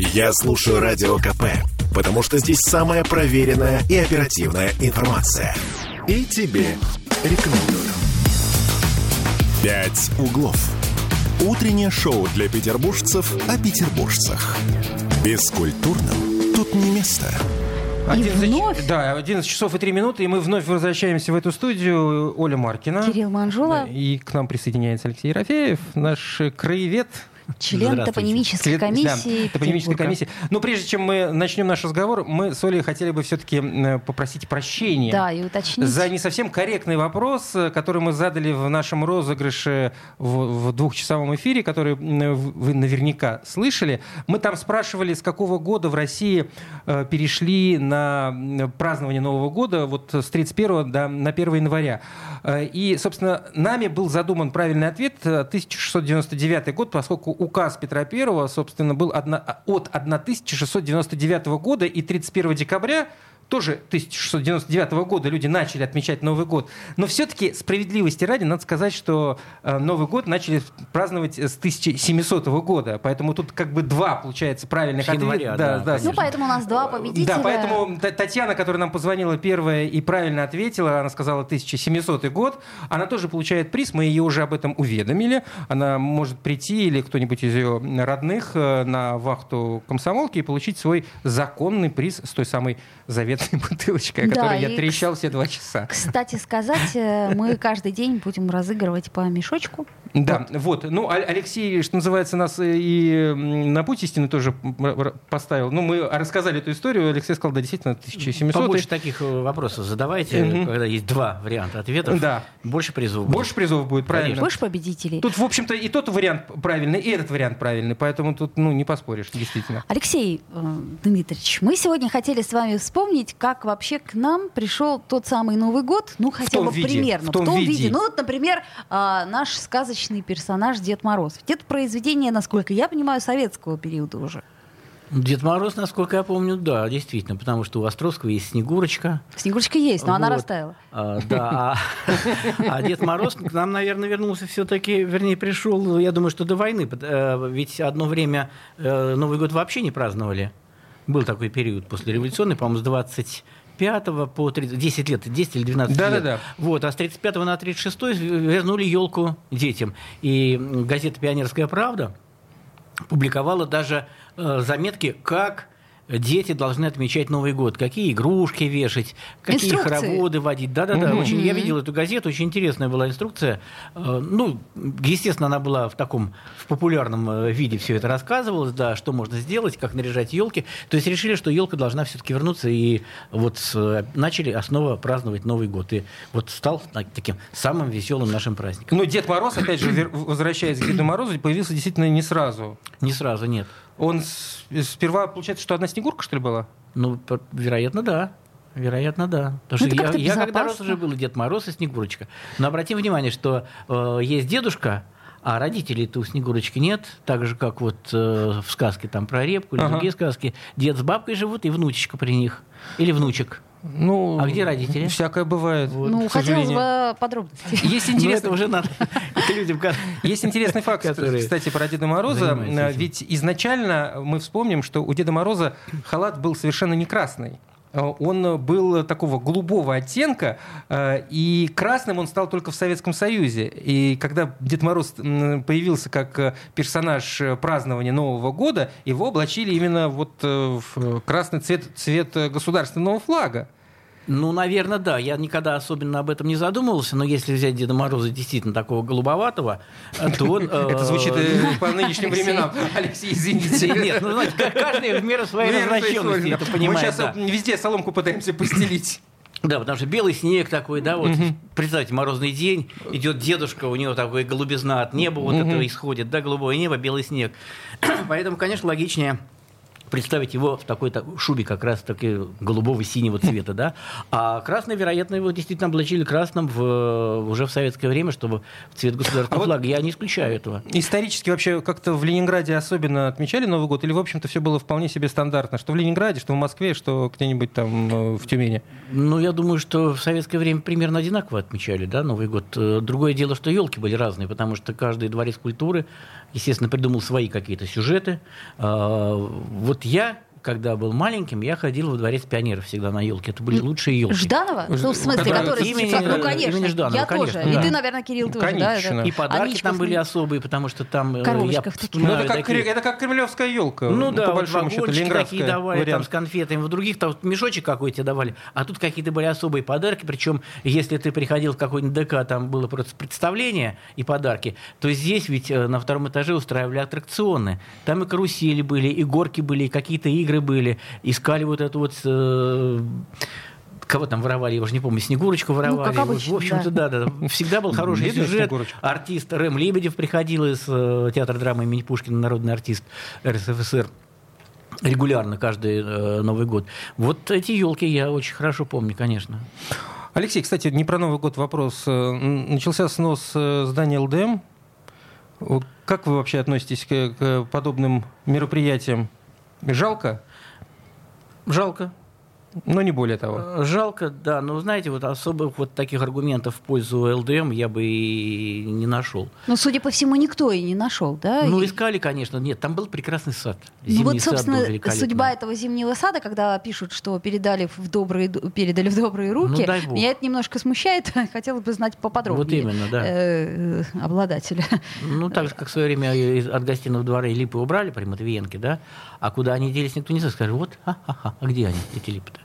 Я слушаю Радио КП, потому что здесь самая проверенная и оперативная информация. И тебе рекомендую. «Пять углов». Утреннее шоу для петербуржцев о петербуржцах. Бескультурным тут не место. 11, вновь? Да, 11 часов и 3 минуты, и мы вновь возвращаемся в эту студию. Оля Маркина. Кирилл Манжула. И к нам присоединяется Алексей Ерофеев, наш краевед. Член топонимической комиссии. да, топонимической комиссии. Но прежде чем мы начнем наш разговор, мы с Олей хотели бы все-таки попросить прощения. Да, и уточнить. За не совсем корректный вопрос, э, который мы задали в нашем розыгрыше в, в двухчасовом эфире, который вы наверняка слышали. Мы там спрашивали, с какого года в России э, перешли на празднование Нового года, вот с 31 до, на 1 января. Э, И, собственно, нами был задуман правильный ответ э, 1699 год, поскольку указ Петра I, собственно, был от 1699 года и 31 декабря тоже 1699 года люди начали отмечать Новый год. Но все-таки справедливости ради надо сказать, что э, Новый год начали праздновать с 1700 года. Поэтому тут как бы два, получается, правильных С января, да, Ну, конечно. поэтому у нас два победителя. да, поэтому Татьяна, которая нам позвонила первая и правильно ответила, она сказала 1700 год, она тоже получает приз, мы ее уже об этом уведомили. Она может прийти или кто-нибудь из ее родных э, на вахту комсомолки и получить свой законный приз с той самой заветной бутылочкой, о Да, которой я трещал все два часа. Кстати сказать, э, мы каждый день будем разыгрывать по мешочку. Да, вот. Ну, А- Алексей, что называется, нас э, и на путь истины тоже поставил. Ну, мы рассказали эту историю. Алексей сказал, да, действительно, 1700. Побольше таких э, вопросов задавайте, Мгм. когда есть два варианта ответов. Да. Больше призов. будет. Больше призов будет, правильно. Конечно. Больше победителей. Тут, в общем-то, и тот вариант правильный, и этот вариант правильный, поэтому тут, ну, не поспоришь, действительно. Алексей э, Дмитриевич, мы сегодня хотели с вами вспомнить, как вообще к нам пришел тот самый Новый год, ну хотя том бы виде, примерно, в том виде. Ну вот, например, а, наш сказочный персонаж Дед Мороз. Ведь это произведение, насколько я понимаю, советского периода уже. Дед Мороз, насколько я помню, да, действительно, потому что у Островского есть Снегурочка. Снегурочка есть, но она Вот. растаяла. А, да, а, а Дед Мороз к нам, наверное, вернулся все-таки, вернее, пришел, я думаю, что до войны, э, ведь одно время э, Новый год вообще не праздновали. Был такой период после революционный, по-моему, с 25 по 30, 10 лет, 10 или 12 лет. Да-да-да. Вот, а с 35 на 36 вернули елку детям. И газета «Пионерская правда» публиковала даже э, заметки, как дети должны отмечать Новый год, какие игрушки вешать, какие Инструкции. хороводы водить. Да-да-да, Мгм. очень, я видел эту газету, очень интересная была инструкция. Э, Ну, естественно, она была в таком, в популярном э, виде все это рассказывалось, да, что можно сделать, как наряжать елки. То есть решили, что елка должна все-таки вернуться, и вот э, начали основа праздновать Новый год. И вот стал так- таким самым веселым нашим праздником. Но Дед Мороз, опять же, возвращаясь к Деду Морозу, появился действительно не сразу. Не сразу, нет. Он с- сперва, получается, что одна Снегурка, что ли, была? Ну, вероятно, да. Вероятно, да. Потому Ну, что это я, я когда рос, уже был Дед Мороз, и Снегурочка. Но обратим внимание, что э, есть дедушка, а родителей-то у Снегурочки нет. Так же, как вот э, в сказке там про репку или Ага. другие сказки. Дед с бабкой живут, и внучечка при них. Или внучек. Ну, А где родители? Всякое бывает, ну, к хотелось бы подробностей. Есть Ну, интересный, уже надо людям... Есть интересный факт, кстати, про Деда Мороза. Ведь изначально мы вспомним, что у Деда Мороза халат был совершенно не красный. Э, Он был такого голубого оттенка, э, и красным он стал только в Советском Союзе. И когда Дед Мороз появился как э, персонаж э, празднования Нового года, его облачили именно вот э, в красный цвет, цвет э, государственного флага. Ну, наверное, да. Я никогда особенно об этом не задумывался, но если взять Деда Мороза действительно такого голубоватого, то он... э, Это звучит э, по нынешним временам. Алексей, извините. Нет, ну, знаете, каждый в меру своей развращенности это Мы понимает. сейчас да. везде соломку пытаемся постелить. Да, потому что белый снег такой, да, вот представьте, морозный день, идет дедушка, у него такой голубизна от неба вот Мгм. этого исходит, да, голубое небо, белый снег. Поэтому, конечно, логичнее представить его в такой -то шубе как раз таки голубого синего цвета, да. А красный, вероятно, его действительно облачили красным в, уже в советское время, чтобы в цвет государственного А вот- флага. Я не исключаю этого. Исторически вообще как-то в Ленинграде особенно отмечали Новый год? Или, в общем-то, все было вполне себе стандартно? Что в Ленинграде, что в Москве, что где-нибудь там э, в Тюмени? Ну, я думаю, что в советское время примерно одинаково отмечали, да, Новый год. Э, Другое дело, что елки были разные, потому что каждый дворец культуры, естественно, придумал свои какие-то сюжеты. А, Вот я, когда был маленьким, я ходил во дворец пионеров всегда на елки. Это были лучшие елки. Жданова? Ну, в смысле, Который- который имени- Ну, конечно. имени Жданова, я конечно, тоже. да. И ты, наверное, Кирилл тоже, Конечно. да? И подарки Аничков там были особые, потому что там... э, Коробочках я. Ну, это как, такие- это как кремлевская елка. Ну да, по большому счету, такие давали, там вариант. с конфетами. В других там мешочек какой тебе давали. А тут какие-то были особые подарки. Причем, если ты приходил в какой-нибудь ДК, там было просто представление и подарки, то здесь ведь э, на втором этаже устраивали аттракционы. Там и карусели были, и горки были, и какие-то игры были. Искали вот эту вот... э, Кого там воровали, я уже не помню, Снегурочку воровали. Ну, как Вот, обычно, в общем-то, да. да, Всегда был хороший сюжет. Артист Рэм Лебедев приходил из э, театра драмы имени Пушкина, народный артист РСФСР регулярно каждый э, Новый год. Вот эти елки я очень хорошо помню, конечно. Алексей, кстати, не про Новый год вопрос. Э, Начался снос э, здания ЛДМ. Как вы вообще относитесь к, к подобным мероприятиям? Жалко, Жалко. но не более того. Э, Жалко, да. Но знаете, вот особых вот таких аргументов в пользу ЛДМ я бы и не нашел. Ну, судя по всему, никто и не нашел, да? Ну, искали, конечно. Нет, там был прекрасный сад. Ну Зимний вот, сад был собственно, судьба этого зимнего сада, когда пишут, что передали в добрые, передали в добрые руки, Ну, дай бог. меня это немножко смущает. Хотелось бы знать поподробнее. Вот именно, да. э, э, обладателя. Ну, так же, как в свое время от гостиного двора и липы убрали при Матвиенке, да? А куда они делись, никто не знает. Скажет, вот, ха-ха-ха, а где они, эти липы-то?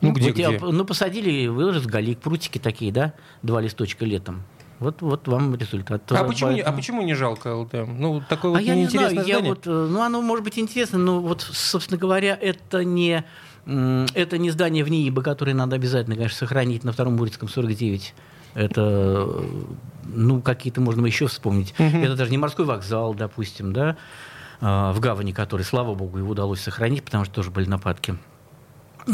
Ну, где, вот я- где? ну, посадили, выложили в галик, прутики такие, да, два листочка летом. Вот, вот вам результат. А почему, а почему не жалко ЛДМ? Ну, такое А вот я не знаю, я вот, э, ну, оно может быть интересно, но вот, собственно говоря, это не, это не здание в НИИБа, которое надо обязательно, конечно, сохранить на втором Бурицком 49. Это, э, ну, какие-то можно еще вспомнить. Мгм. Это даже не морской вокзал, допустим, да, в гавани, который, слава богу, его удалось сохранить, потому что тоже были нападки.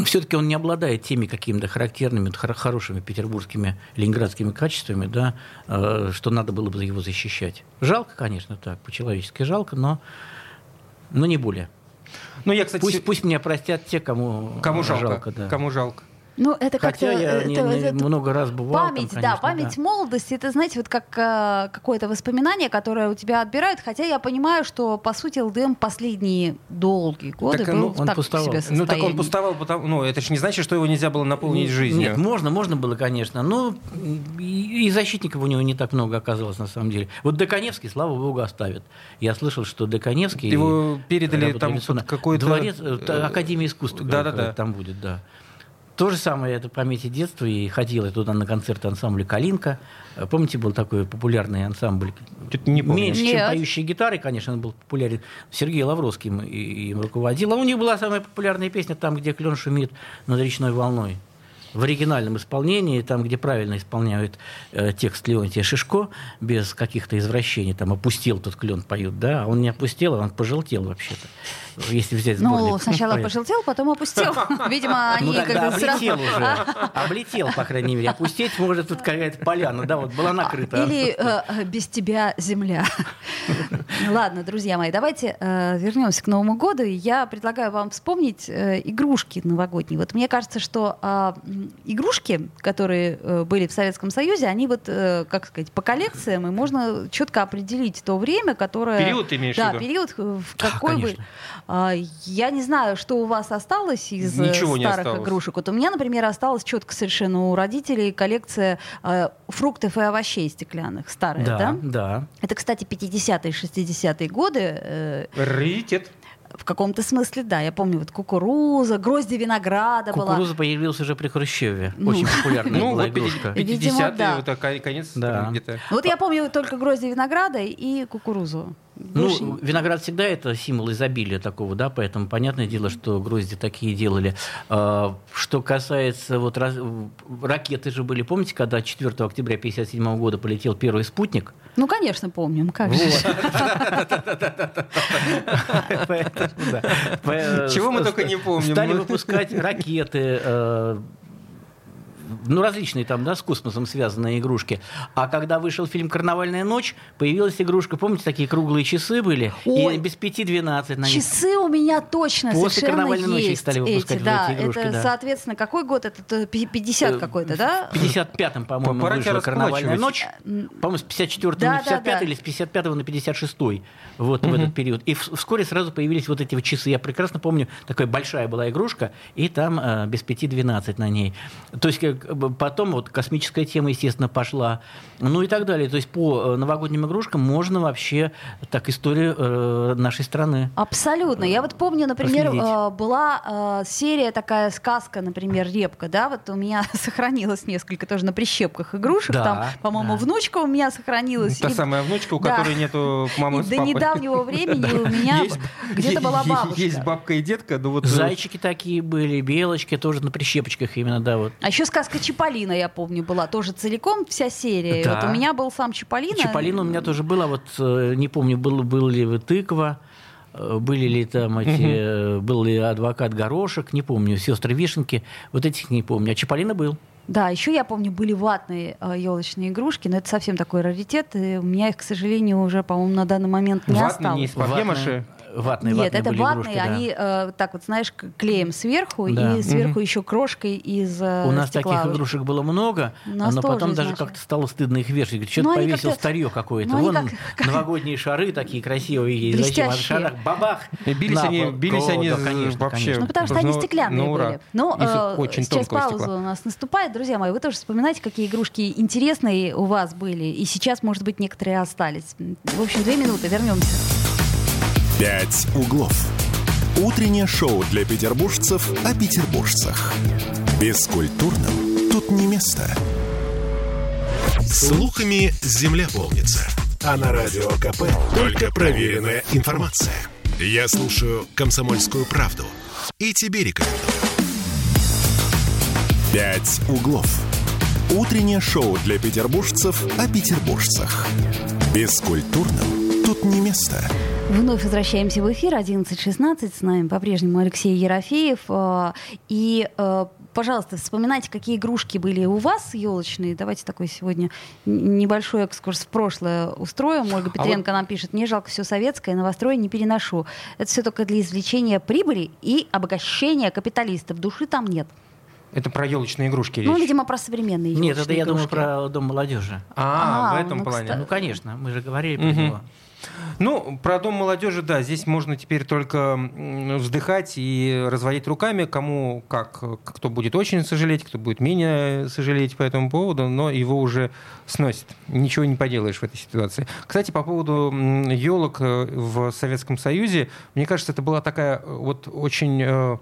Все-таки он не обладает теми какими-то характерными, хор- хорошими петербургскими, ленинградскими качествами, да, э, что надо было бы его защищать. Жалко, конечно, так, по-человечески жалко, но, но не более. Ну, я, кстати, Пусть, пусть меня простят те, кому, кому жалко, да. кому жалко. Ну, это как-то... Хотя я не- это- не- это много раз бывал там, Память, да, конечно, память да. молодости, это, знаете, вот как э, какое-то воспоминание, которое у тебя отбирают, хотя я понимаю, что, по сути, ЛДМ последние долгие годы Так, был ну, он так пуставал. себе Ну, так он состоянии. пустовал, потому... ну, это же не значит, что его нельзя было наполнить жизнью. Нет, можно, можно было, конечно. Но и, и защитников у него не так много оказалось, на самом деле. Вот Деканевский, слава богу, оставят. Я слышал, что Деканевский... Его передали там какой-то, Дворец, э, э, Академия искусств. да-да-да. э, Там будет, да. То же самое это памяти детства, и ходил я туда на концерт ансамбля «Калинка». Э, Помните, был такой популярный ансамбль? Чё-то не помню. Меньше, чем Нет. поющие гитары, конечно, он был популярен. Сергей Лавровский им, им руководил. А у них была самая популярная песня «Там, где клен шумит над речной волной». В оригинальном исполнении, там, где правильно исполняют э, текст Леонтия Шишко, без каких-то извращений, там «опустил тот клен» поют, да, а он не опустил, а он пожелтел вообще-то, если взять Ну, сборник. сначала Понятно. пожелтел, потом опустил. Видимо, они Ну, как-то сразу... облетел уже. Облетел, по крайней мере. Опустить может тут какая-то поляна, да, вот была накрыта. Или э, э, без тебя земля. Ладно, друзья мои, давайте э, вернемся к Новому году. И Я предлагаю вам вспомнить э, игрушки новогодние. Вот мне кажется, что м, игрушки, которые э, были в Советском Союзе, они вот, э, как сказать, по коллекциям, и можно четко определить то время, которое... Период имеешь в Да, виду? период, э, в Да, какой бы... конечно. А, Я не знаю, что у вас осталось из э, Ничего старых осталось. игрушек. Вот у меня, например, осталась четко совершенно у родителей коллекция э, фруктов и овощей стеклянных, старая, да? Да, да. Это, кстати, 50-е, 60-е годы. э, Раритет. в каком-то смысле, да. Я помню, вот кукуруза, грозди винограда была. Кукуруза появилась уже при Хрущеве. Ну. Очень популярная Ну, была вот игрушка. 50-е, Видимо, да. вот конец Да. где-то. Вот я помню только грозди винограда и кукурузу. Ну, виноград всегда это символ изобилия такого, да, поэтому понятное дело, что грозди такие делали. А, что касается вот раз... ракеты же были, помните, когда 4 октября 1957 года полетел первый спутник? Ну, конечно, помним, как же. Чего мы только не помним. Стали выпускать ракеты, э, ну, различные там, да, с космосом связанные игрушки. А когда вышел фильм «Карнавальная ночь», появилась игрушка, помните, такие круглые часы были? Ой, и без пяти двенадцать на них. Часы у меня точно После совершенно «Карнавальной ночи» их есть стали выпускать эти, да, эти игрушки, это, да. соответственно, какой год? Это 50 Э, какой-то, да? В 55-м, по-моему, Пора вышла «Карнавальная ночь». По-моему, с 54 Да, на да, 55 да. или с 55 на 56 вот в этот период. И вскоре сразу появились вот эти вот часы. Я прекрасно помню, такая большая была игрушка, и там э, без 5-12 на ней. То есть потом вот космическая тема, естественно, пошла. Ну и так далее. То есть по э, новогодним игрушкам можно вообще так историю э, нашей страны. Абсолютно. Я вот помню, например, Проследить. э, была э, серия такая сказка, например, Репка, да, вот у меня сохранилось несколько тоже на прищепках игрушек, Да, там, по-моему, да. внучка у меня сохранилась. Та и- самая внучка, у Да. которой нету мамы и с до папой. недавнего времени у меня где-то была бабушка. Есть бабка и детка, ну вот... Зайчики такие были, белочки тоже на прищепочках именно, да, вот. А еще сказка Чиполлина, я помню, была тоже целиком вся серия. Да. Вот у меня был сам Чиполлино. Чиполлино у меня тоже было, вот э, не помню, был, был ли тыква, э, были ли там эти, э, был ли адвокат Горошек, не помню, сестры Вишенки, вот этих не помню. А Чиполлино был. Да, еще я помню, были ватные елочные игрушки, но это совсем такой раритет. И у меня их, к сожалению, уже, по-моему, на данный момент не Ватные, не осталось. из папье-маше? Ватные, Нет, ватные это были ватные, игрушки, да. они э, так вот, знаешь, клеем сверху Да. и сверху еще крошкой из э, У нас стекла. таких игрушек было много, но потом даже как-то стало стыдно их вешать. Говорит, что-то Ну, повесил как-то- старье какое-то. ну, Вон как- как- новогодние шары такие красивые есть. Зачем? А шарах бабах! И бились на они, бились они да, конечно, вообще. конечно. Ну, потому что они Ну, стеклянные ну, ура. были. Ну, Из э, очень сейчас пауза стекла. у нас наступает. Друзья мои, вы тоже вспоминайте, какие игрушки интересные у вас были. И сейчас, может быть, некоторые остались. В общем, две минуты, вернемся. «Пять углов». Утреннее шоу для петербуржцев о петербуржцах. Бескультурным тут не место. Слухами земля полнится. А на радио КП только проверенная информация. Я слушаю «Комсомольскую правду» и тебе рекомендую. «Пять углов». Утреннее шоу для петербуржцев о петербуржцах. Бескультурным тут не место. Вновь возвращаемся в эфир 11.16. С нами по-прежнему Алексей Ерофеев. Э, И, э, пожалуйста, вспоминайте, какие игрушки были у вас елочные. Давайте такой сегодня небольшой экскурс в прошлое устроим. Ольга Петренко нам пишет, мне жалко все советское, новострой не переношу. Это все только для извлечения прибыли и обогащения капиталистов. Души там нет. Это про елочные игрушки Ну, речь. видимо, про современные Нет, это я думаю про Дом молодежи. А, А, в этом ну, плане. кстати. Ну, конечно, мы же говорили про него. Ну, про Дом молодежи, да, здесь можно теперь только вздыхать и разводить руками, кому как, кто будет очень сожалеть, кто будет менее сожалеть по этому поводу, но его уже сносит. Ничего не поделаешь в этой ситуации. Кстати, по поводу елок в Советском Союзе, мне кажется, это была такая э, вот очень э,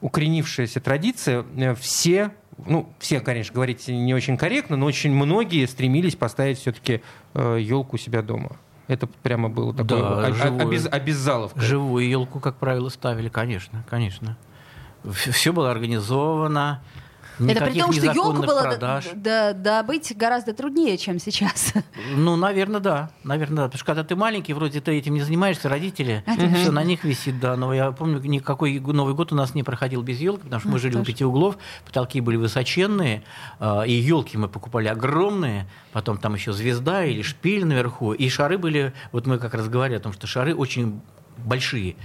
укоренившаяся традиция. Э, Все ну, все, конечно, говорить не очень корректно, но очень многие стремились поставить все-таки елку у себя дома. Это прямо было такое Да, о- о- живое. обез- обязаловка. Живую елку, как правило, ставили, конечно, конечно. Все было организовано. Это при том, что елку было продаж. д- д- добыть гораздо труднее, чем сейчас. Ну, наверное, да. Наверное, да. Потому что когда ты маленький, вроде ты этим не занимаешься, родители, все на них висит, да. Но я помню, никакой Новый год у нас не проходил без елки, потому что мы А, жили у пяти углов, потолки были высоченные, а, и елки мы покупали огромные, потом там еще звезда или шпиль наверху, и шары были, вот мы как раз говорили о том, что шары очень большие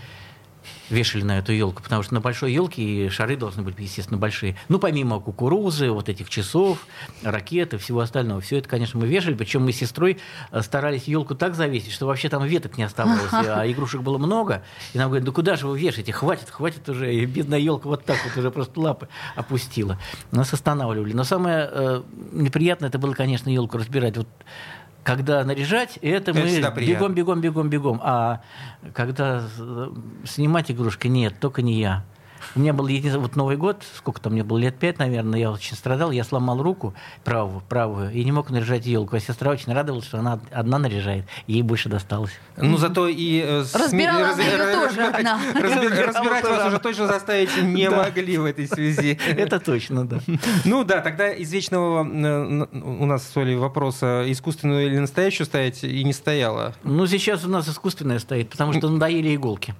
вешали на эту елку, потому что на большой елке и шары должны быть, естественно, большие. Ну, помимо кукурузы, вот этих часов, ракет и всего остального, все это, конечно, мы вешали, причем мы с сестрой э, старались елку так завесить, что вообще там веток не оставалось, а игрушек было много, и нам говорят, да куда же вы вешаете, хватит, хватит уже, и бедная елка вот так вот уже просто лапы опустила. Нас останавливали. Но самое э, неприятное это было, конечно, елку разбирать. Вот когда наряжать, это, Это мы бегом, бегом, бегом, бегом. А когда э, снимать игрушки, нет, только не я. У меня был един- вот Новый год, сколько там мне было, лет пять, наверное, я очень страдал, я сломал руку правую, правую и не мог наряжать елку. А сестра очень радовалась, что она одна наряжает, ей больше досталось. Ну, зато и... э, Разбирала раз- она раз- тоже Разбирала Разбирать вас она. уже точно заставить не могли в этой связи. Это точно, да. Ну да, тогда из вечного э, у нас с Олей вопроса, искусственную или настоящую ставить, и не стояла. Ну, сейчас у нас искусственная стоит, потому что надоели иголки.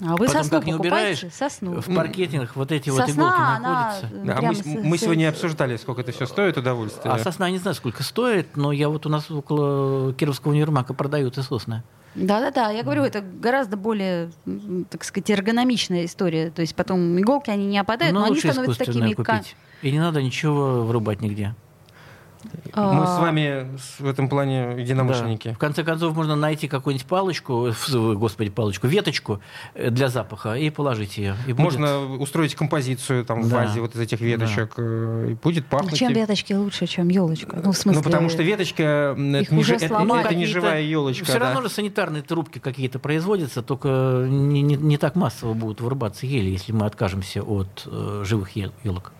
А вы Потом, сосну как не убираешь, Сосну. В паркетингах вот эти вот иголки Сосна, она находятся. Да, а мы, с- мы сегодня обсуждали, сколько это все стоит, удовольствие. А сосна, не знаю, сколько стоит, но я вот у нас около Кировского универмага продают и сосны. Да-да-да, я говорю, это гораздо более, так сказать, эргономичная история. То есть потом иголки, они не опадают, но, но они лучше становятся такими... купить. И не надо ничего врубать нигде. Мы А, с вами с- в этом плане Да. единомышленники. В конце концов, можно найти какую-нибудь палочку, господи, палочку, веточку э, для запаха и положить ее. И будет- Можно устроить композицию там в Да. вазе вот из этих веточек, э, и будет пахнуть. Чем веточки лучше, чем елочка? Ну, в смысле... Ну, потому что веточка их это не, это- это не живая елочка. Все да. равно же санитарные трубки какие-то производятся, только не, не- не так массово будут вырубаться ели, если мы откажемся от э, живых елок.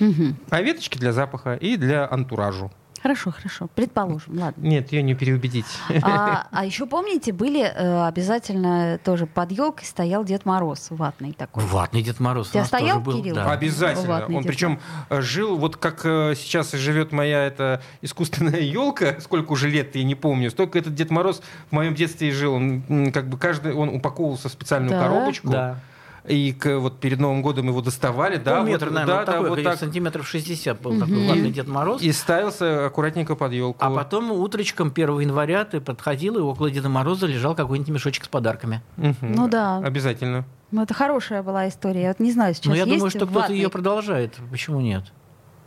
Мгм. А веточки для запаха и для антуражу. Хорошо, хорошо, предположим, ладно. Нет, ее не переубедить. А, а еще помните, были э, обязательно тоже под елкой стоял Дед Мороз ватный такой. Ватный Дед Мороз У тебя у нас тоже стоял, был. Кирилл? да. Обязательно. Ватный Он Дед причем э, жил, вот как э, сейчас живет моя эта искусственная елка, сколько уже лет, я не помню, столько этот Дед Мороз в моем детстве и жил. Он как бы каждый, он упаковывался в специальную Да? коробочку. Да. И к- вот перед Новым годом его доставали, да, вот, Полметра, наверное, да, вот да, такой, вот где-то так. сантиметров 60 был такой Мгм. ватный Дед Мороз. И ставился аккуратненько под елку. А потом утречком 1 января ты подходил, и около Деда Мороза лежал какой-нибудь мешочек с подарками. Ну да. Обязательно. Ну, это хорошая была история. Я вот не знаю, сейчас Но Ну, я есть думаю, что кто-то ее продолжает. Почему нет?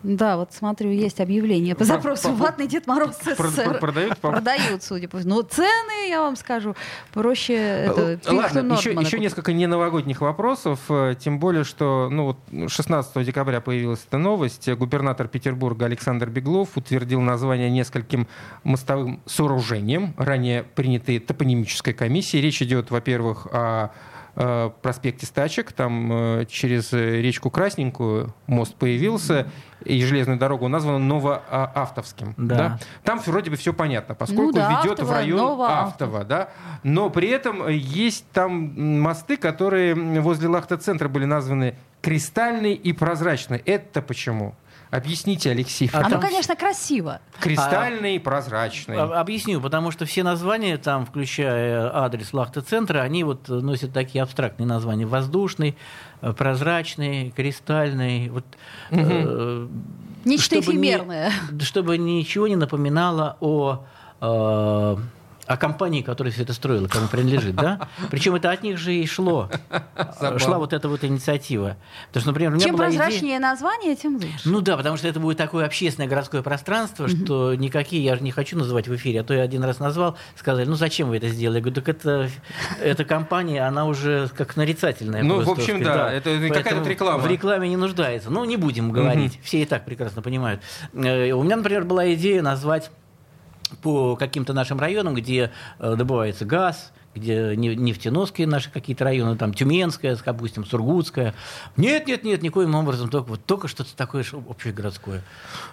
Да, вот смотрю, есть объявление по Про- запросу «Ватный Дед Мороз СССР». Продают Продают, судя по всему. Но цены, я вам скажу, проще это, Ладно, еще, еще несколько не новогодних вопросов, э, тем более, что ну, вот 16 декабря появилась эта новость. Губернатор Петербурга Александр Беглов утвердил название нескольким мостовым сооружениям, ранее принятые топонимической комиссией. Речь идет, во-первых, о э, проспекте Стачек, там э, через речку Красненькую мост появился, и железную дорогу названа Новоавтовским. Да. Там вроде бы все понятно, поскольку Ну да, ведет в район. Автово, да, но при этом есть там мосты, которые возле Лахта-центра были названы кристальный и прозрачный. Это почему? Объясните, Алексей. А А ну, там- конечно, красиво. Кристальный и прозрачный. А- Объясню, потому что все названия там, включая адрес Лахта-центра, они вот носят такие абстрактные названия. Воздушный, прозрачный, кристальный. Вот, э, Нечто чтобы не- эфемерное. чтобы ничего не напоминало о, э, о компании, которая все это строила, кому принадлежит, да? Причем это от них же и шло. Забавно. Шла вот эта вот инициатива. Потому что, например, у меня Чем была идея- прозрачнее название, тем лучше. ну да, потому что это будет такое общественное городское пространство, что никакие, я же не хочу называть в эфире, а то я один раз назвал, сказали, ну зачем вы это сделали? Я говорю, так это, эта компания, она уже как нарицательная. Ну, просто, в общем, да, сказать, это какая-то реклама. В рекламе не нуждается. Ну, не будем говорить, все и так прекрасно понимают. Э, У меня, например, была идея назвать по каким-то нашим районам, где э, добывается газ, где не- нефтеносские наши какие-то районы, там Тюменская, допустим, Сургутская. Нет, нет, нет, никоим образом, только, вот, только что-то такое общегородское.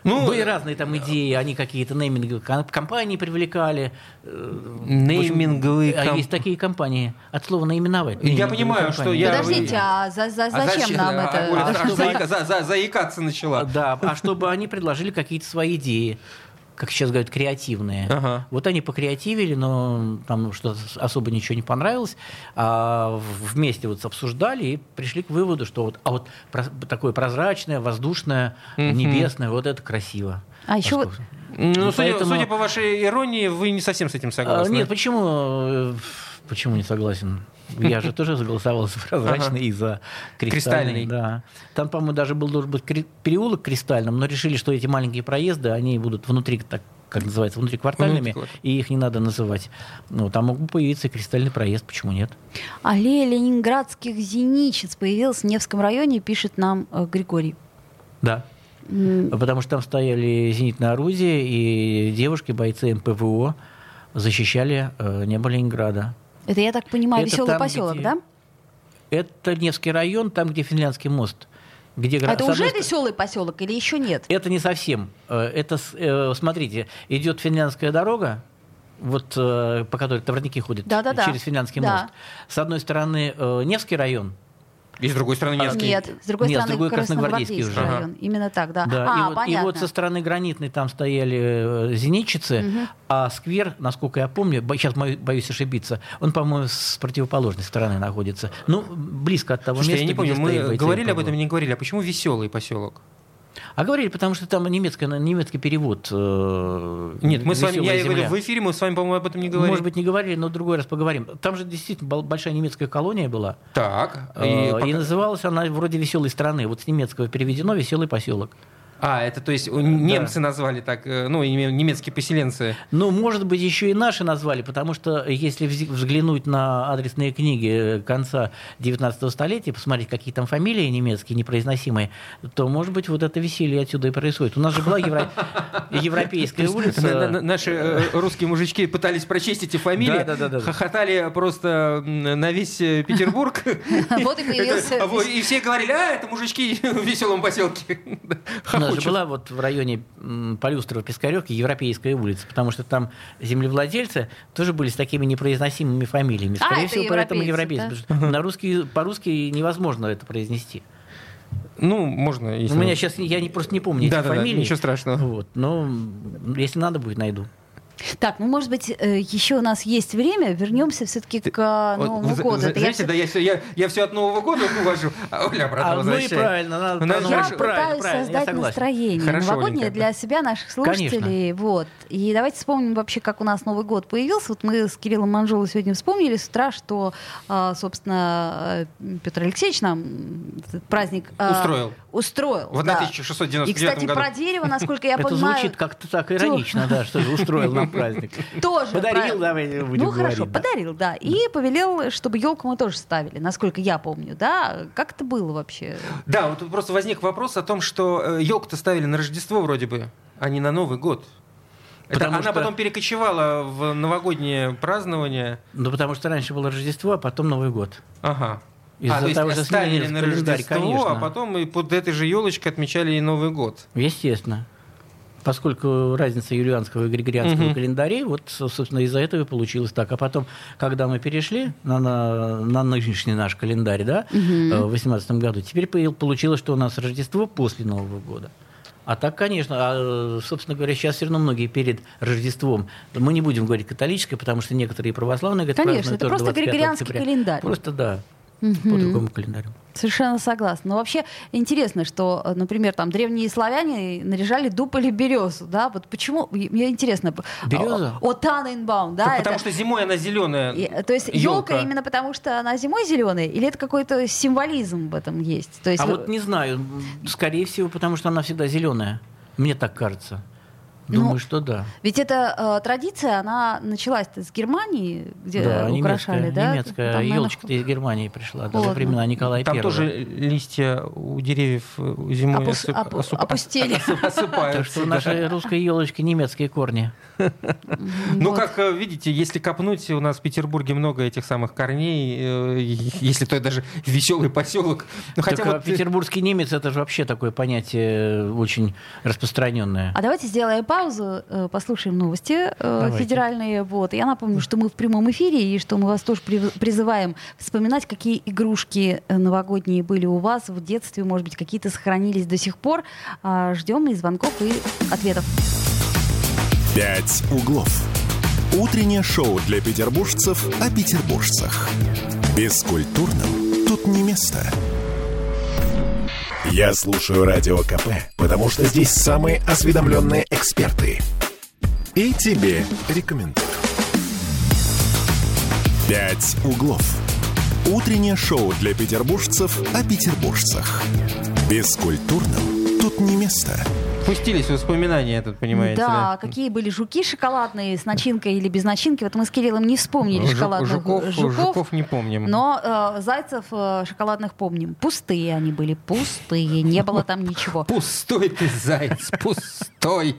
Ну, Были разные там идеи, они какие-то нейминговые ком- компании привлекали. э, Нейминговые общем, а ком- есть такие компании, от слова наименовать. Я понимаю, что компании. я- Подождите, а за- за- А зачем нам А, это? А аж что- заика- за- за- заикаться начала. Да, а чтобы они предложили какие-то свои идеи, как сейчас говорят, креативные. Ага. Вот они покреативили, но там что-то особо ничего не понравилось. А вместе вот обсуждали и пришли к выводу, что вот, а вот про- такое прозрачное, воздушное, Мгм. небесное, вот это красиво. А еще Ну, судя, поэтому- судя по вашей иронии, вы не совсем с этим А, согласны. нет, почему, э, почему не согласен? Я же тоже заголосовал за прозрачный и за Кристальный. кристальный. Да. Там, по-моему, даже был должен быть переулок кристальным, но решили, что эти маленькие проезды, они будут внутри, так как называется, внутриквартальными, Внутриквартальными. и их не надо называть. Ну, там мог бы появиться и кристальный проезд, почему нет? аллея ленинградских зеничец появилась в Невском районе, пишет нам э, Григорий. Да. М, Потому что там стояли зенитные орудия, и девушки, бойцы МПВО, защищали э, небо Ленинграда. Это, я так понимаю, Это веселый там, поселок, где- да? Это Невский район, там, где Финляндский мост. Где, А это уже веселый поселок или еще нет? Это не совсем. Э, Это, э, смотрите, идет финляндская дорога, вот э, по которой товарники ходят Да-да-да. через Финляндский Да. мост. С одной стороны Невский район, И с другой стороны Невский. Нет, с другой Нет, с стороны другой Красногвардейский Красногвардейский уже. район. Именно так, да. Да, а, и, вот, и понятно. вот со стороны гранитной там стояли э, зенитчицы, а сквер, насколько я помню, сейчас боюсь ошибиться, он, по-моему, с противоположной стороны находится. Ну, близко от того Слушайте, места, я не помню, мы говорили об этом или не говорили. А почему веселый поселок? А говорили, потому что там немецкий, немецкий перевод. э, Нет, мы с вами, «Веселая я говорю, земля». в эфире мы с вами, по-моему, об этом не говорили. Может быть, не говорили, но в другой раз поговорим. Там же действительно бол- большая немецкая колония была. Так. И, И, и пока- называлась она вроде веселой страны. Вот с немецкого переведено веселый поселок. А, это то есть немцы назвали так, э, ну, немецкие поселенцы. Ну, может быть, еще и наши назвали, потому что если вз- взглянуть на адресные книги конца 19 столетия, посмотреть, какие там фамилии немецкие непроизносимые, то, может быть, вот это веселье отсюда и происходит. У нас же была евро- европейская улица. Наши э, русские мужички пытались прочесть эти фамилии, хохотали просто на весь э, Петербург. Вот и появился... А И все говорили, а, это мужички в веселом поселке. Нас же Хохочут. была вот в районе м, Полюстрова-Пискаревки Европейская улица, потому что там землевладельцы тоже были с такими непроизносимыми фамилиями. А, Скорее это всего, поэтому европейцы, потому что на русский, по-русски невозможно это произнести. Ну, можно, если... У меня сейчас, я не, просто не помню Да, эти да, да, фамилии. ничего страшного. Вот, но если надо будет, найду. Так, ну, может быть, э, еще у нас есть время. Вернемся все-таки к Вот Новому вы- году. Это я Знаете, всё- да, я все, я, я все от Нового года увожу, а Оля обратно А, ну и правильно, надо я Я пытаюсь Правильно, я создать согласен. настроение Хорошо, новогоднее Оленька. для себя, наших слушателей. Вот. И давайте вспомним вообще, как у нас Новый год появился. Вот мы с Кириллом Манжулой сегодня вспомнили с утра, что, а, собственно, э, Петр Алексеевич нам этот праздник а, Устроил. Устроил, В да. 1699 И, кстати, году. про дерево, насколько я Это понимаю, звучит как-то так иронично, да, что же устроил нам праздник. тоже. Подарил, про- давай будем Ну хорошо, да. подарил, да. И повелел, чтобы елку мы тоже ставили, насколько я помню, да. Как это было вообще? Да, вот просто возник вопрос о том, что елку-то ставили на Рождество вроде бы, а не на Новый год. Это Потому она что- потом перекочевала в новогоднее празднование. Ну, потому что раньше было Рождество, а потом Новый год. Ага. Из-за а, то есть того, что ставили на Рождество, конечно. а потом и под этой же елочкой отмечали и Новый год. Естественно. Поскольку разница юлианского и григорианского Мгм. календарей, вот, собственно, из-за этого и получилось так. А потом, когда мы перешли на, на, на нынешний наш календарь, да, э, в 2018 году, теперь получилось, что у нас Рождество после Нового года. А так, конечно, а, собственно говоря, сейчас все равно многие перед Рождеством, мы не будем говорить католическое, потому что некоторые православные говорят, Конечно, это просто 25 григорианский октября. календарь. Просто, да, по другому календарю. Совершенно согласна. Но вообще интересно, что, например, там древние славяне наряжали дуб или березу, да? Вот почему? Мне интересно. Береза? О, Таненбаум, да? Так это- потому что зимой она зеленая. И, то есть елка именно потому, что она зимой зеленая, или это какой-то символизм в этом есть? То есть А вы- вот не знаю, скорее всего, потому что она всегда зеленая. Мне так кажется. Думаю, Ну, что да. Ведь эта э, традиция, она началась с Германии, где да, украшали, немецкая, да? немецкая Там, наверно, елочка из Германии пришла, холодно. времена Николая Там I. тоже листья у деревьев э, зимой Опус- осып- осып- опустили. осыпаются. что нашей русской елочки немецкие корни. Ну, как э, видите, если копнуть, у нас в Петербурге много этих самых корней, э, если то даже веселый поселок. Ну, хотя а петербургский немец это же вообще такое понятие очень распространенное. А давайте сделаем паузу, э, послушаем новости э, Давайте. федеральные. Вот. Я напомню, что мы в прямом эфире и что мы вас тоже при- призываем вспоминать, какие игрушки э, новогодние были у вас в детстве, может быть, какие-то сохранились до сих пор. А, Ждем и звонков, и ответов. «Пять углов». Утреннее шоу для петербуржцев о петербуржцах. Бескультурным тут не место. Я слушаю Радио КП, потому что здесь самые осведомленные эксперты. И тебе рекомендую. «Пять углов». Утреннее шоу для петербуржцев о петербуржцах. Бескультурным тут не место. Пустились воспоминания, тут, понимаете. Да, какие были жуки шоколадные с начинкой или без начинки. Вот мы с Кириллом не вспомнили Жук- шоколадных жуков, жуков. жуков не помним. Но э, зайцев э, шоколадных помним. Пустые они были, пустые. Не было там ничего. Пустой ты, заяц, пустой.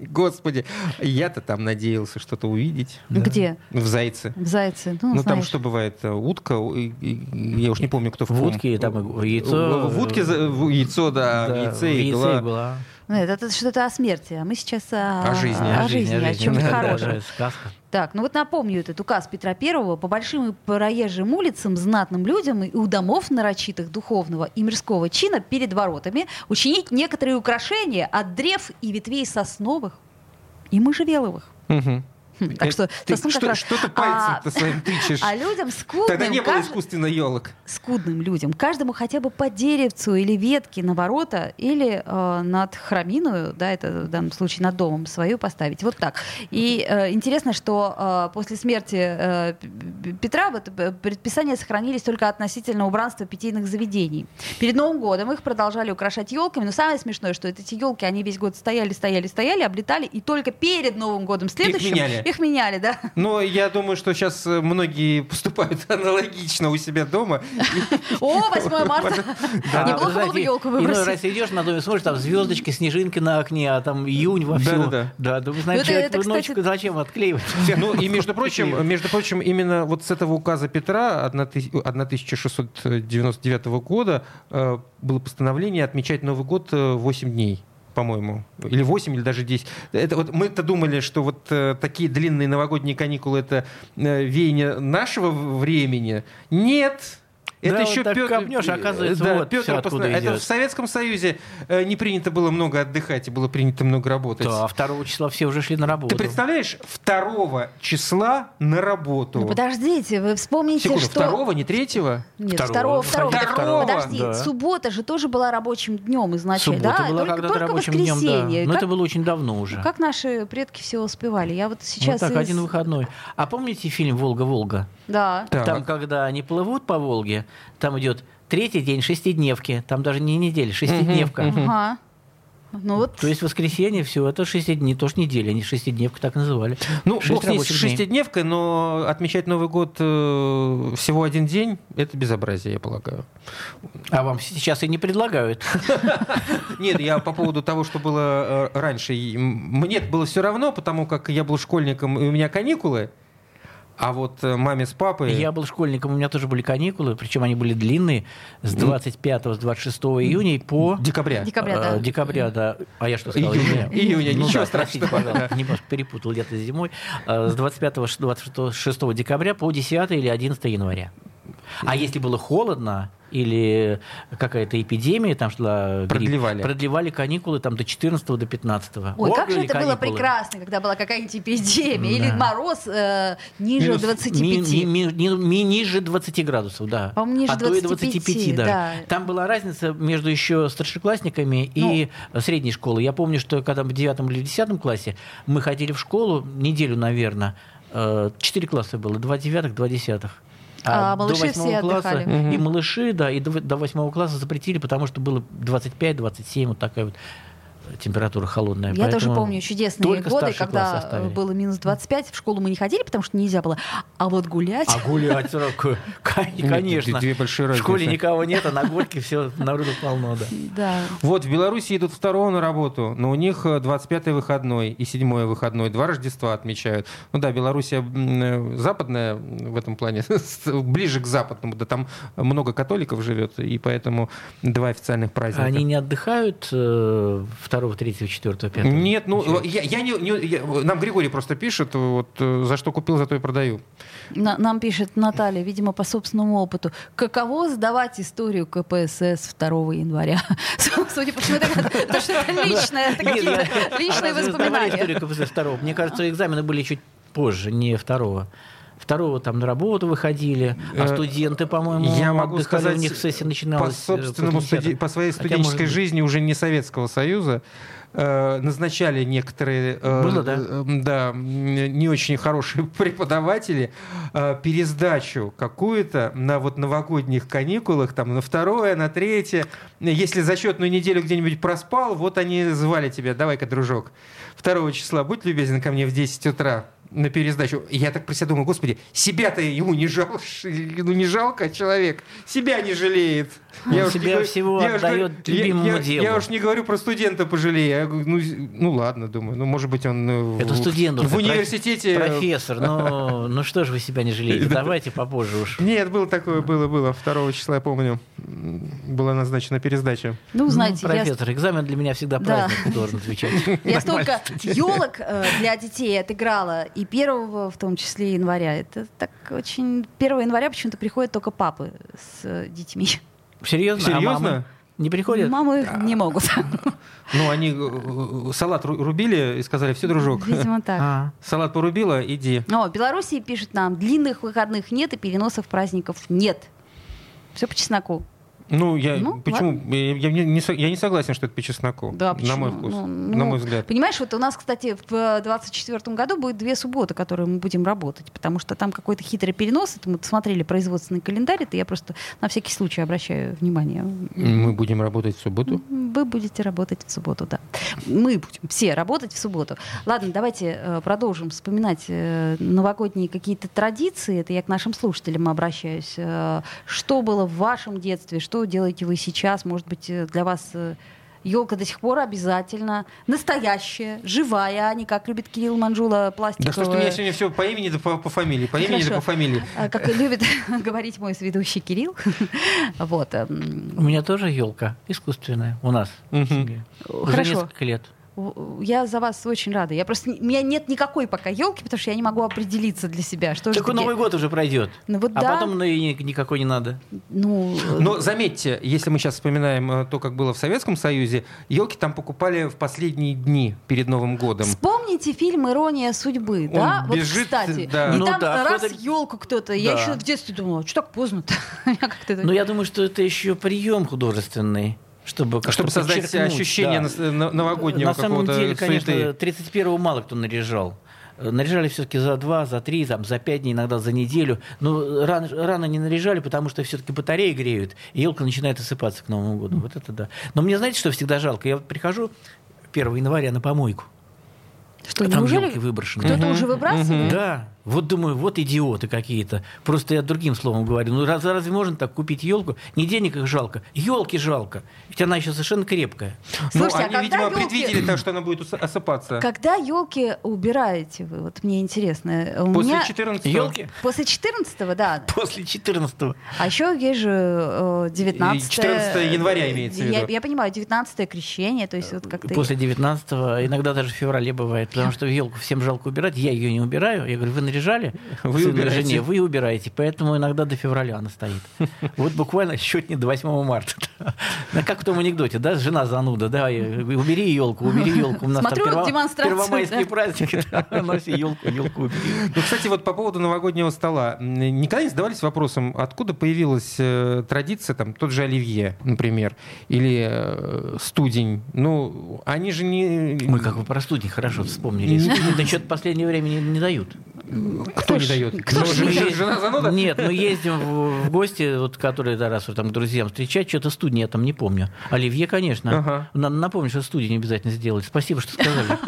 Господи, я-то там надеялся что-то увидеть. Где? В зайце. В зайце. Ну, Ну, там что бывает? Утка, я уж не помню, кто в В утке там и яйцо. В, утке яйцо, да, Да, в яйце в яйце игла. Нет, это что-то о смерти, а мы сейчас о, О жизни. о, жизни, о, чем-то Да, да, хорошем. да, сказка. Так, ну вот напомню этот указ Петра Первого по большим и проезжим улицам, знатным людям и у домов нарочитых духовного и мирского чина перед воротами учинить некоторые украшения от древ и ветвей сосновых и можжевеловых. Мгм. Хм, Так Э, что ты как что, раз- что ты А- пальцем-то своим тычешь? А людям скудным, Тогда не было кажд- искусственно елок. скудным людям, каждому хотя бы по деревцу или ветке на ворота или э, над храминую, да, это в данном случае над домом свою поставить. Вот так. И э, интересно, что э, после смерти э, Петра вот, э, предписания сохранились только относительно убранства питейных заведений. Перед Новым годом их продолжали украшать елками, но самое смешное, что эти елки, они весь год стояли, стояли, стояли, облетали, и только перед Новым годом следующим меняли. Их меняли, да. Но я думаю, что сейчас э, многие поступают аналогично у себя дома. О, 8 марта! Неплохо было бы елку Иной выбросить. раз идешь на доме, смотришь, там звездочки, снежинки на окне, а там июнь во всю. Да-да-да. Да, да, кстати- ночью зачем отклеивать? Ну и между прочим, между прочим, именно вот с этого указа Петра 1699 года э, было постановление отмечать Новый год э, 8 дней по-моему, или 8, или даже 10. Это вот мы-то думали, что вот э, такие длинные новогодние каникулы это э, веяние нашего времени. Нет. Это Да, еще вот Петр, копнешь, оказывается, да, вот Петр откуда постав- Это идет. в Советском Союзе э, не принято было много отдыхать, и было принято много работать. Да, 2 числа все уже шли на работу. Ты представляешь, 2 числа на работу. Ну, подождите, вы вспомните, Секунду, что... второго, не третьего? Нет, Второго. второго, второго. Второго. Подожди, Да. суббота же тоже была рабочим днем изначально. Суббота да? была только, когда-то рабочим днем, да. Но как, это было очень давно уже. как наши предки все успевали? Я вот сейчас... вот так, из- один выходной. А помните фильм «Волга-Волга»? Да. Так. Там, когда они плывут по Волге, там идет третий день шестидневки. Там даже не неделя, шестидневка. Ага. Ну вот, То есть воскресенье, все, это шесть дней, тоже неделя, они шестидневка так называли. Ну, Шесть бог с ней шестидневкой, но отмечать Новый год э, всего один день – это безобразие, я полагаю. А вам сейчас и не предлагают. Нет, я по поводу того, что было э, раньше. Мне было все равно, потому как я был школьником, и у меня каникулы. А вот э, маме с папой... Я был школьником, у меня тоже были каникулы, причем они были длинные, с 25 с 26 июня по... Декабря. Декабря, э, да. Декабря, да. А я что сказал? Июня. Июня, Ну ничего да, простите, страшного. пожалуйста, немножко перепутал лето с зимой. Э, С 25-26 декабря по 10 или 11 января. А если было холодно или какая-то эпидемия там шла, грипп, Продлевали. продлевали каникулы там до 14 до 15 Ой, как же это было каникулы. прекрасно, когда была какая-нибудь эпидемия или Да. мороз э, ниже Минус- 25. Ми- ми- ми- ми- ниже 20 градусов, да. По-моему, ниже а то и 25, 25 даже. да. Там была разница между еще старшеклассниками и Ну. средней школой. Я помню, что когда в 9 или 10 классе мы ходили в школу неделю, наверное, четыре класса было, два девятых, два десятых. А до малыши восьмого все класса отдыхали. И малыши, да, и до, до восьмого класса запретили, потому что было 25-27, вот такая вот температура холодная. Я тоже помню чудесные годы, когда оставили. было минус 25. В школу мы не ходили, потому что нельзя было. А вот гулять... А гулять, конечно. две большие В школе никого нет, а на горке все народу полно, да. Да. Вот, в Беларуси идут второго на работу, но у них 25-й выходной и 7 выходной. Два Рождества отмечают. Ну да, Белоруссия м, э, западная в этом плане, ближе к западному. Да там много католиков живет, и поэтому два официальных праздника. Они не отдыхают э, 2, 3, 4, 5? Нет, ну я, я не, не- я- нам Григорий просто пишет, вот э, за что купил, за то и продаю. На- нам пишет Наталья, видимо, по собственному опыту. Каково сдавать историю КПСС 2 января? Судя по всему, это, что-то личное, это какие-то личные воспоминания. историю КПСС второго? Мне кажется, экзамены были чуть позже, не второго. Второго там на работу выходили, а Э, студенты, по-моему, Я могу отдыхали, сказать, у них сессия по, начиналась э, собственному студи- по своей Хотя, студенческой может быть, жизни уже не Советского Союза э, назначали некоторые Было, да? да, не очень хорошие преподаватели пересдачу какую-то на вот новогодних каникулах, там на второе, на третье. Если зачетную неделю где-нибудь проспал, вот они звали тебя, давай-ка, дружок, 2 числа будь любезен ко мне в 10 утра на пересдачу. Я так про себя думаю, господи, себя-то ему не жалко, ну не жалко человек, себя не жалеет. Он уж себя не говорю- всего я уж отдает я- любимому я, делу. Я уж не говорю про студента пожалею. Я говорю, ну, ну ладно, думаю, ну может быть он э, Это в, студент. в университете. э, Профессор, ну, ну что же вы себя не жалеете? Давайте попозже уж. Нет, было такое, было, было. 2 числа, я помню, была назначена пересдача. Ну, знаете, Ну, я профессор, экзамен для меня всегда Да. праздник должен отвечать. Я столько елок э, для детей отыграла, и первого, в том числе января. Это так очень... 1 января почему-то приходят только папы с э, детьми. Серьезно? А Серьезно? мамы Не приходят? Мамы не могут. Ну, они э, э, салат ру- рубили и сказали, все, дружок, Видимо, так. А. салат порубила, иди. О, в Белоруссии пишут нам, длинных выходных нет и переносов праздников нет. Все по чесноку. Ну, я Ну, почему? Я, я не, я не согласен, что это по чесноку. Да, на мой почему? вкус, Ну, на ну, мой взгляд. Понимаешь, вот у нас, кстати, в 2024 году будет две субботы, которые мы будем работать, потому что там какой-то хитрый перенос. Это мы смотрели производственный календарь, это я просто на всякий случай обращаю внимание. Мы будем работать в субботу. Вы будете работать в субботу, да. Мы будем все работать в субботу. Ладно, давайте э, продолжим вспоминать э, новогодние какие-то традиции. Это я к нашим слушателям обращаюсь. Э, что было в вашем детстве? Что делаете вы сейчас? Может быть, э, для вас елка до сих пор обязательно настоящая, живая, а не как любит Кирилл Манжула Да пластиковая. что ж ты меня сегодня все по имени да по, по фамилии, по имени да по фамилии. А, Как любит говорить мой ведущий Кирилл. Вот. эм, У меня тоже елка искусственная у нас семье. Уже Хорошо. несколько лет. Я за вас очень рада. Я просто у меня нет никакой пока елки, потому что я не могу определиться для себя. Что таки- Новый год уже пройдет. Ну вот А да. потом ну, и ни- никакой не надо. Ну, э, Но заметьте, если мы сейчас вспоминаем э, то, как было в Советском Союзе, елки там покупали в последние дни перед Новым годом. Вспомните фильм «Ирония судьбы», да? Вот, бежит, кстати. да. И Ну там да, раз кто-то- елку кто-то. Я Да. еще в детстве думала, что так поздно-то? Я как-то это- Но я думаю, что это еще прием художественный. Чтобы, Чтобы создать подчеркнуть, ощущение да. новогоднего На самом деле, конечно, суеты. 31-го мало кто наряжал. Э, Наряжали все-таки за два, за три, там, за пять дней, иногда за неделю. Но рано, рано не наряжали, потому что все-таки батареи греют, и елка начинает осыпаться к Новому году. Вот это да. Но мне, знаете, что всегда жалко? Я вот прихожу 1 января на помойку, Что, а там неужели елки выброшены. кто-то Мгм, уже выбрасывает? Да, вот думаю, вот идиоты какие-то. Просто я другим словом говорю. Ну раз- разве можно так купить елку? Не денег их жалко, елки жалко. Ведь она еще совершенно крепкая. Слушайте, ну, а они, когда видимо, ёлки- предвидели так, что она будет осыпаться. Когда елки убираете вы? Вот мне интересно. У После меня 14 Елки после 14 да. после 14 А еще есть же э, 19 14 января имеется в я, виду. я понимаю, 19 крещение, то есть вот как-то... После 19 иногда даже в феврале бывает, потому что елку всем жалко убирать, я ее не убираю. Я говорю, вы наряжали Вы убираете. жене, вы убираете, поэтому иногда до февраля она стоит. Вот буквально счет не до 8 марта. Ну, Как в том анекдоте, да, жена зануда, да, убери елку, убери елку. У нас там Смотрю, перво- демонстрацию, первомайские да. праздники, да, носи елку, елку убери. Ну, кстати, вот по поводу новогоднего стола. Никогда не задавались вопросом, откуда появилась э, традиция, там, тот же оливье, например, или э, студень. Ну, они же не... Мы как вы про студень хорошо вспомнили. Да что-то в последнее время не, не дают. Кто не дает? кто Ну, ж жена- не зануда? Нет, мы ездим в, в гости, вот, которые да, раз вот там друзьям встречать, что-то студень я там не помню. Оливье, конечно. Ага. Надо напомнить, что студень обязательно сделать. Спасибо, что сказали.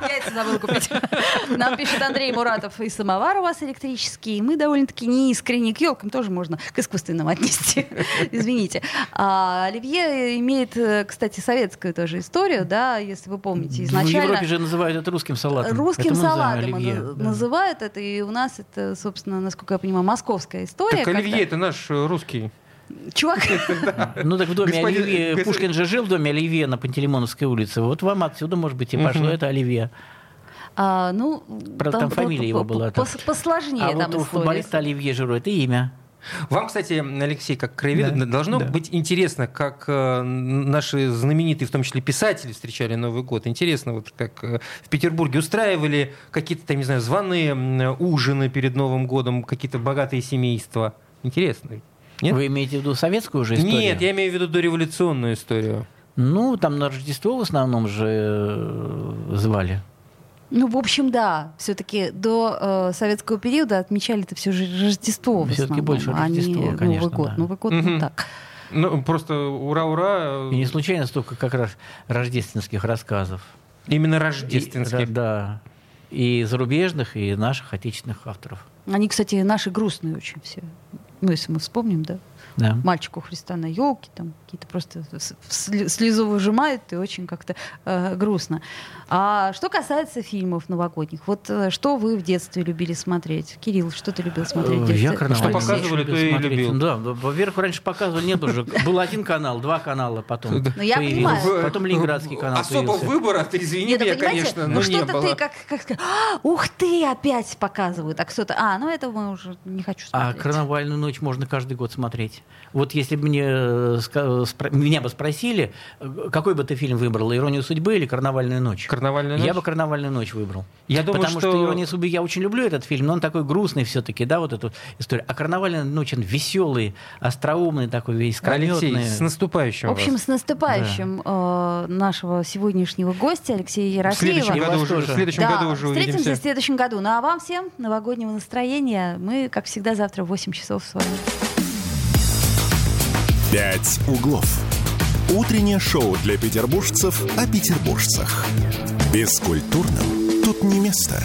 Яйца забыл купить. Нам пишет Андрей Муратов, и самовар у вас электрический. Мы довольно-таки неискренне к елкам тоже можно к искусственным отнести. Извините. А, Оливье имеет, э, кстати, советскую тоже историю, да, если вы помните. В Изначально Европе же называют это русским салатом. русским Это салатом оливье, да. называют это, и у нас это, собственно, насколько я понимаю, московская история. Так оливье это наш русский. Чувак, Ну так в доме Господин- Оливье, господин- Пушкин же жил в доме Оливье на Пантелеймоновской улице. Вот вам отсюда, может быть, и пошло это Оливье. а, ну... Правда, там фамилия его была, там. пос- Посложнее А там вот у футболиста Оливье Жиру это имя. Вам, кстати, Алексей, как краеведу, Да, должно да. быть интересно, как э, наши знаменитые, в том числе писатели, встречали Новый год. Интересно, вот как э, в Петербурге устраивали какие-то, там, не знаю, званые м, ужины перед Новым годом, какие-то богатые семейства. Интересно. Нет? Вы имеете в виду советскую уже историю? Нет, я имею в виду дореволюционную историю. Ну, там на Рождество в основном же э, звали. Ну, в общем, да. Все-таки до э, советского периода отмечали это все же Рождество в Всё-таки основном, больше а не Рождество, Новый конечно, год. да. Новый год, Мгм. ну так. Ну, просто ура-ура. И не случайно столько как раз рождественских рассказов. Именно И- рождественских. да. И зарубежных, и наших отечественных авторов. Они, кстати, наши грустные очень все. Ну, если мы вспомним, да. Да. Мальчик у Христа на елке, там какие-то просто слезу выжимают, и очень как-то э, грустно. А что касается фильмов новогодних, вот э, что вы в детстве любили смотреть? Кирилл, что ты любил смотреть в Э, детстве? Я карнавальный Что показывали, то и смотреть. любил. Да, во-первых, раньше показывали, нет уже. Был один канал, два канала потом Ну, я понимаю. Потом Ленинградский канал Особо выбора, ты извини Нет, ну, меня, конечно, ну но не что-то ты как, как сказать, «А, ух ты, опять показывают, а кто-то, а, ну это мы уже не хочу А смотреть. карнавальную ночь можно каждый год смотреть. Вот если бы мне, э, спро- меня бы спросили, э, какой бы ты фильм выбрал, «Иронию судьбы» или «Карнавальную ночь»? Карнавальная ночь? Я бы «Карнавальную ночь» выбрал. Я думаю, Потому что... что- «Ирония судьбы» я очень люблю этот фильм, но он такой грустный все-таки, да, вот эту историю. А «Карнавальная ночь» он веселый, остроумный такой, весь Алексей, искрометный. с наступающим В общем, вас. с наступающим э, нашего сегодняшнего гостя Алексея В следующем, году уже, в следующем Да, году уже встретимся увидимся. в следующем году. Ну а вам всем новогоднего настроения. Мы, как всегда, завтра в 8 часов с вами. «Пять углов». Утреннее шоу для петербуржцев о петербуржцах. Бескультурным тут не место.